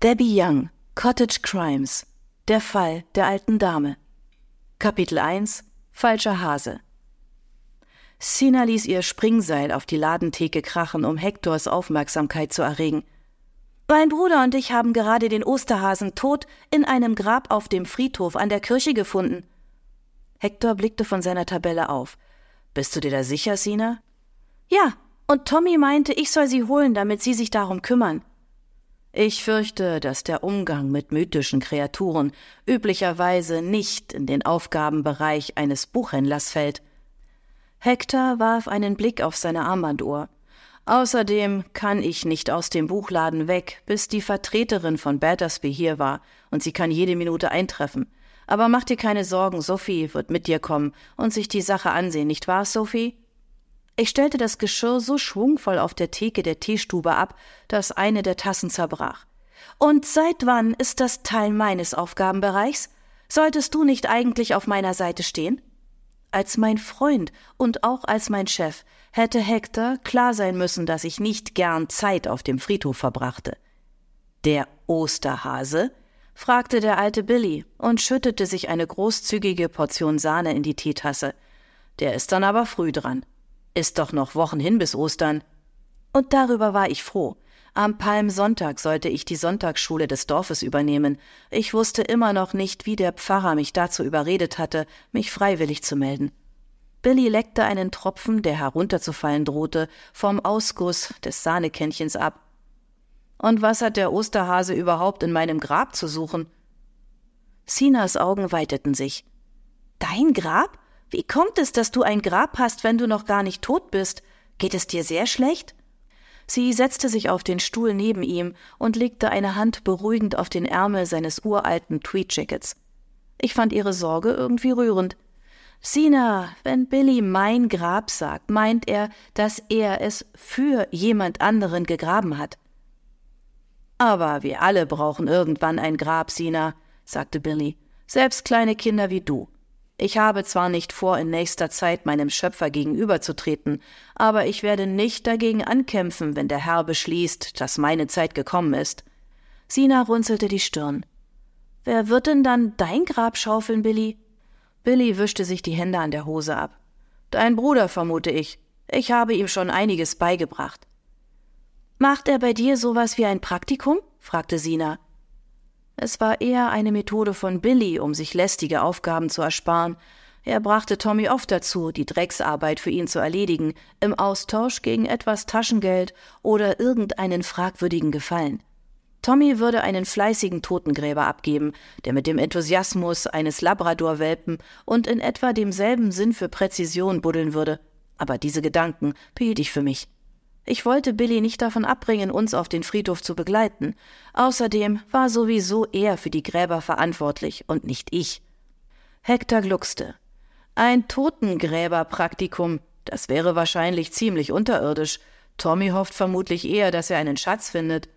Debbie Young, Cottage Crimes. Der Fall der alten Dame. Kapitel 1 Falscher Hase. Sina ließ ihr Springseil auf die Ladentheke krachen, um Hektors Aufmerksamkeit zu erregen. Mein Bruder und ich haben gerade den Osterhasen tot in einem Grab auf dem Friedhof an der Kirche gefunden. Hektor blickte von seiner Tabelle auf. Bist du dir da sicher, Sina? Ja, und Tommy meinte, ich soll sie holen, damit sie sich darum kümmern. Ich fürchte, dass der Umgang mit mythischen Kreaturen üblicherweise nicht in den Aufgabenbereich eines Buchhändlers fällt. Hector warf einen Blick auf seine Armbanduhr. Außerdem kann ich nicht aus dem Buchladen weg, bis die Vertreterin von Battersby hier war, und sie kann jede Minute eintreffen. Aber mach dir keine Sorgen, Sophie wird mit dir kommen und sich die Sache ansehen, nicht wahr, Sophie? Ich stellte das Geschirr so schwungvoll auf der Theke der Teestube ab, dass eine der Tassen zerbrach. Und seit wann ist das Teil meines Aufgabenbereichs? Solltest du nicht eigentlich auf meiner Seite stehen? Als mein Freund und auch als mein Chef hätte Hector klar sein müssen, dass ich nicht gern Zeit auf dem Friedhof verbrachte. Der Osterhase? fragte der alte Billy und schüttete sich eine großzügige Portion Sahne in die Teetasse. Der ist dann aber früh dran. Ist doch noch Wochen hin bis Ostern. Und darüber war ich froh. Am Palmsonntag sollte ich die Sonntagsschule des Dorfes übernehmen. Ich wusste immer noch nicht, wie der Pfarrer mich dazu überredet hatte, mich freiwillig zu melden. Billy leckte einen Tropfen, der herunterzufallen drohte, vom Ausguss des Sahnekännchens ab. Und was hat der Osterhase überhaupt in meinem Grab zu suchen? Sinas Augen weiteten sich. Dein Grab? Wie kommt es, dass du ein Grab hast, wenn du noch gar nicht tot bist? Geht es dir sehr schlecht? Sie setzte sich auf den Stuhl neben ihm und legte eine Hand beruhigend auf den Ärmel seines uralten Tweedjackets. Ich fand ihre Sorge irgendwie rührend. Sina, wenn Billy mein Grab sagt, meint er, dass er es für jemand anderen gegraben hat. Aber wir alle brauchen irgendwann ein Grab, Sina, sagte Billy. Selbst kleine Kinder wie du. Ich habe zwar nicht vor, in nächster Zeit meinem Schöpfer gegenüberzutreten, aber ich werde nicht dagegen ankämpfen, wenn der Herr beschließt, dass meine Zeit gekommen ist. Sina runzelte die Stirn. Wer wird denn dann dein Grab schaufeln, Billy? Billy wischte sich die Hände an der Hose ab. Dein Bruder, vermute ich. Ich habe ihm schon einiges beigebracht. Macht er bei dir sowas wie ein Praktikum? fragte Sina. Es war eher eine Methode von Billy, um sich lästige Aufgaben zu ersparen. Er brachte Tommy oft dazu, die Drecksarbeit für ihn zu erledigen, im Austausch gegen etwas Taschengeld oder irgendeinen fragwürdigen Gefallen. Tommy würde einen fleißigen Totengräber abgeben, der mit dem Enthusiasmus eines Labradorwelpen und in etwa demselben Sinn für Präzision buddeln würde. Aber diese Gedanken behielt ich für mich. Ich wollte Billy nicht davon abbringen, uns auf den Friedhof zu begleiten. Außerdem war sowieso er für die Gräber verantwortlich und nicht ich. Hector gluckste. Ein Totengräberpraktikum, das wäre wahrscheinlich ziemlich unterirdisch. Tommy hofft vermutlich eher, dass er einen Schatz findet.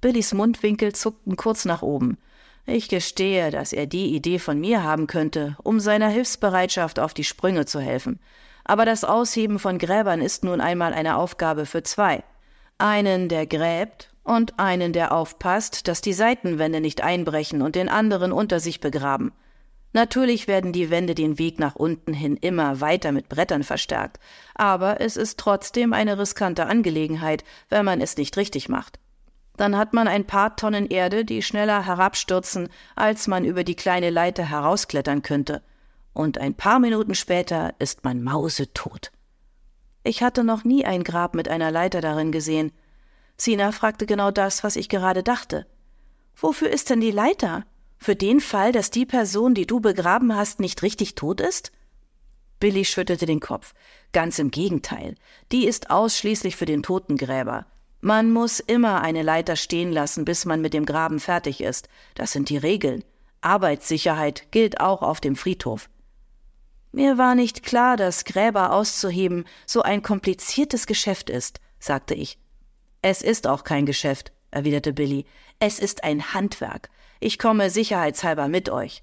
Billys Mundwinkel zuckten kurz nach oben. Ich gestehe, dass er die Idee von mir haben könnte, um seiner Hilfsbereitschaft auf die Sprünge zu helfen aber das Ausheben von Gräbern ist nun einmal eine Aufgabe für zwei. Einen, der gräbt, und einen, der aufpasst, dass die Seitenwände nicht einbrechen und den anderen unter sich begraben. Natürlich werden die Wände den Weg nach unten hin immer weiter mit Brettern verstärkt, aber es ist trotzdem eine riskante Angelegenheit, wenn man es nicht richtig macht. Dann hat man ein paar Tonnen Erde, die schneller herabstürzen, als man über die kleine Leiter herausklettern könnte und ein paar Minuten später ist man mausetot. Ich hatte noch nie ein Grab mit einer Leiter darin gesehen. Sina fragte genau das, was ich gerade dachte. Wofür ist denn die Leiter? Für den Fall, dass die Person, die du begraben hast, nicht richtig tot ist? Billy schüttelte den Kopf. Ganz im Gegenteil. Die ist ausschließlich für den Totengräber. Man muss immer eine Leiter stehen lassen, bis man mit dem Graben fertig ist. Das sind die Regeln. Arbeitssicherheit gilt auch auf dem Friedhof. Mir war nicht klar, dass Gräber auszuheben so ein kompliziertes Geschäft ist, sagte ich. Es ist auch kein Geschäft, erwiderte Billy. Es ist ein Handwerk. Ich komme sicherheitshalber mit euch.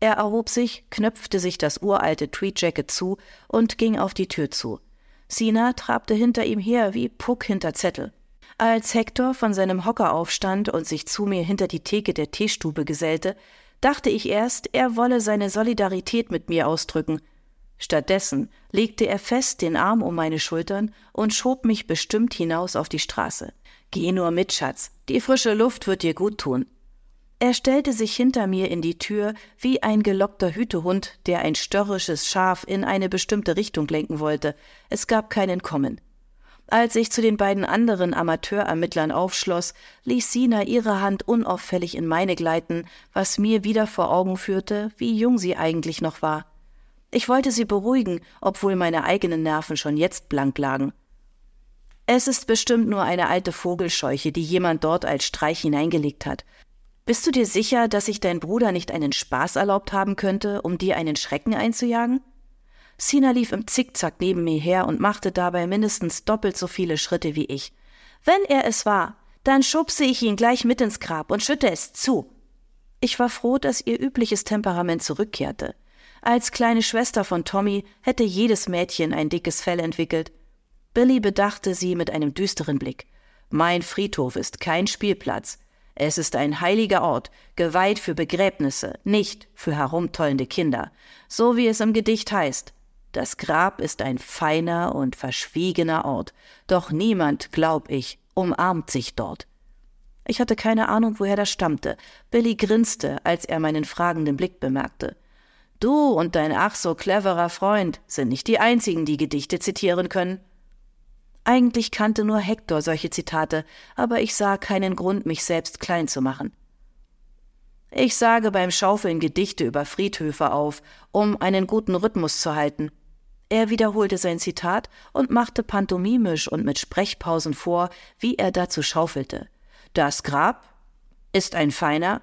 Er erhob sich, knöpfte sich das uralte Tweedjacket zu und ging auf die Tür zu. Sina trabte hinter ihm her wie Puck hinter Zettel. Als Hector von seinem Hocker aufstand und sich zu mir hinter die Theke der Teestube gesellte, dachte ich erst, er wolle seine Solidarität mit mir ausdrücken. Stattdessen legte er fest den Arm um meine Schultern und schob mich bestimmt hinaus auf die Straße. Geh nur mit, Schatz, die frische Luft wird dir gut tun. Er stellte sich hinter mir in die Tür wie ein gelockter Hütehund, der ein störrisches Schaf in eine bestimmte Richtung lenken wollte. Es gab kein Entkommen. Als ich zu den beiden anderen Amateurermittlern aufschloss, ließ Sina ihre Hand unauffällig in meine gleiten, was mir wieder vor Augen führte, wie jung sie eigentlich noch war. Ich wollte sie beruhigen, obwohl meine eigenen Nerven schon jetzt blank lagen. Es ist bestimmt nur eine alte Vogelscheuche, die jemand dort als Streich hineingelegt hat. Bist du dir sicher, dass sich dein Bruder nicht einen Spaß erlaubt haben könnte, um dir einen Schrecken einzujagen? Sina lief im Zickzack neben mir her und machte dabei mindestens doppelt so viele Schritte wie ich. Wenn er es war, dann schubse ich ihn gleich mit ins Grab und schütte es zu. Ich war froh, dass ihr übliches Temperament zurückkehrte. Als kleine Schwester von Tommy hätte jedes Mädchen ein dickes Fell entwickelt. Billy bedachte sie mit einem düsteren Blick. Mein Friedhof ist kein Spielplatz. Es ist ein heiliger Ort, geweiht für Begräbnisse, nicht für herumtollende Kinder, so wie es im Gedicht heißt. Das Grab ist ein feiner und verschwiegener Ort, doch niemand, glaub ich, umarmt sich dort. Ich hatte keine Ahnung, woher das stammte. Billy grinste, als er meinen fragenden Blick bemerkte. Du und dein ach so cleverer Freund sind nicht die einzigen, die Gedichte zitieren können. Eigentlich kannte nur Hector solche Zitate, aber ich sah keinen Grund, mich selbst klein zu machen. Ich sage beim Schaufeln Gedichte über Friedhöfe auf, um einen guten Rhythmus zu halten. Er wiederholte sein Zitat und machte pantomimisch und mit Sprechpausen vor, wie er dazu schaufelte. Das Grab ist ein feiner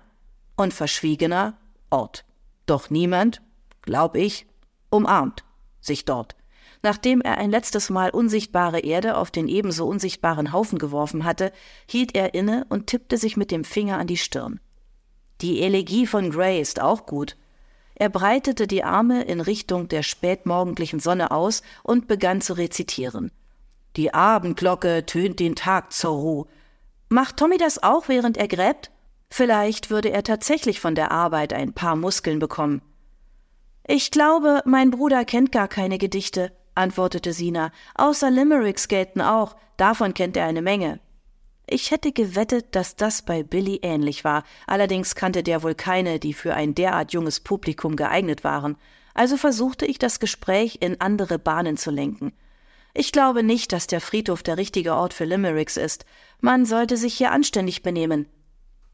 und verschwiegener Ort. Doch niemand, glaub ich, umarmt sich dort. Nachdem er ein letztes Mal unsichtbare Erde auf den ebenso unsichtbaren Haufen geworfen hatte, hielt er inne und tippte sich mit dem Finger an die Stirn. Die Elegie von Gray ist auch gut, er breitete die Arme in Richtung der spätmorgendlichen Sonne aus und begann zu rezitieren. Die Abendglocke tönt den Tag zur Ruhe. Macht Tommy das auch, während er gräbt? Vielleicht würde er tatsächlich von der Arbeit ein paar Muskeln bekommen. Ich glaube, mein Bruder kennt gar keine Gedichte, antwortete Sina. Außer Limericks gelten auch, davon kennt er eine Menge. Ich hätte gewettet, dass das bei Billy ähnlich war, allerdings kannte der wohl keine, die für ein derart junges Publikum geeignet waren, also versuchte ich das Gespräch in andere Bahnen zu lenken. Ich glaube nicht, dass der Friedhof der richtige Ort für Limericks ist. Man sollte sich hier anständig benehmen.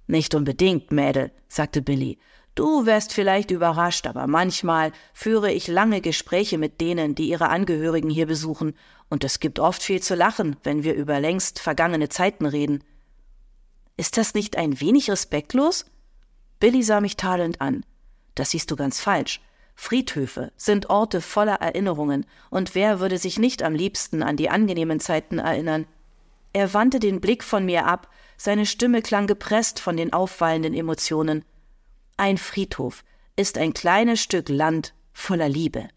Nicht unbedingt, Mädel, sagte Billy. Du wärst vielleicht überrascht, aber manchmal führe ich lange Gespräche mit denen, die ihre Angehörigen hier besuchen, und es gibt oft viel zu lachen, wenn wir über längst vergangene Zeiten reden. Ist das nicht ein wenig respektlos? Billy sah mich tadelnd an. Das siehst du ganz falsch. Friedhöfe sind Orte voller Erinnerungen, und wer würde sich nicht am liebsten an die angenehmen Zeiten erinnern? Er wandte den Blick von mir ab, seine Stimme klang gepresst von den aufwallenden Emotionen. Ein Friedhof ist ein kleines Stück Land voller Liebe.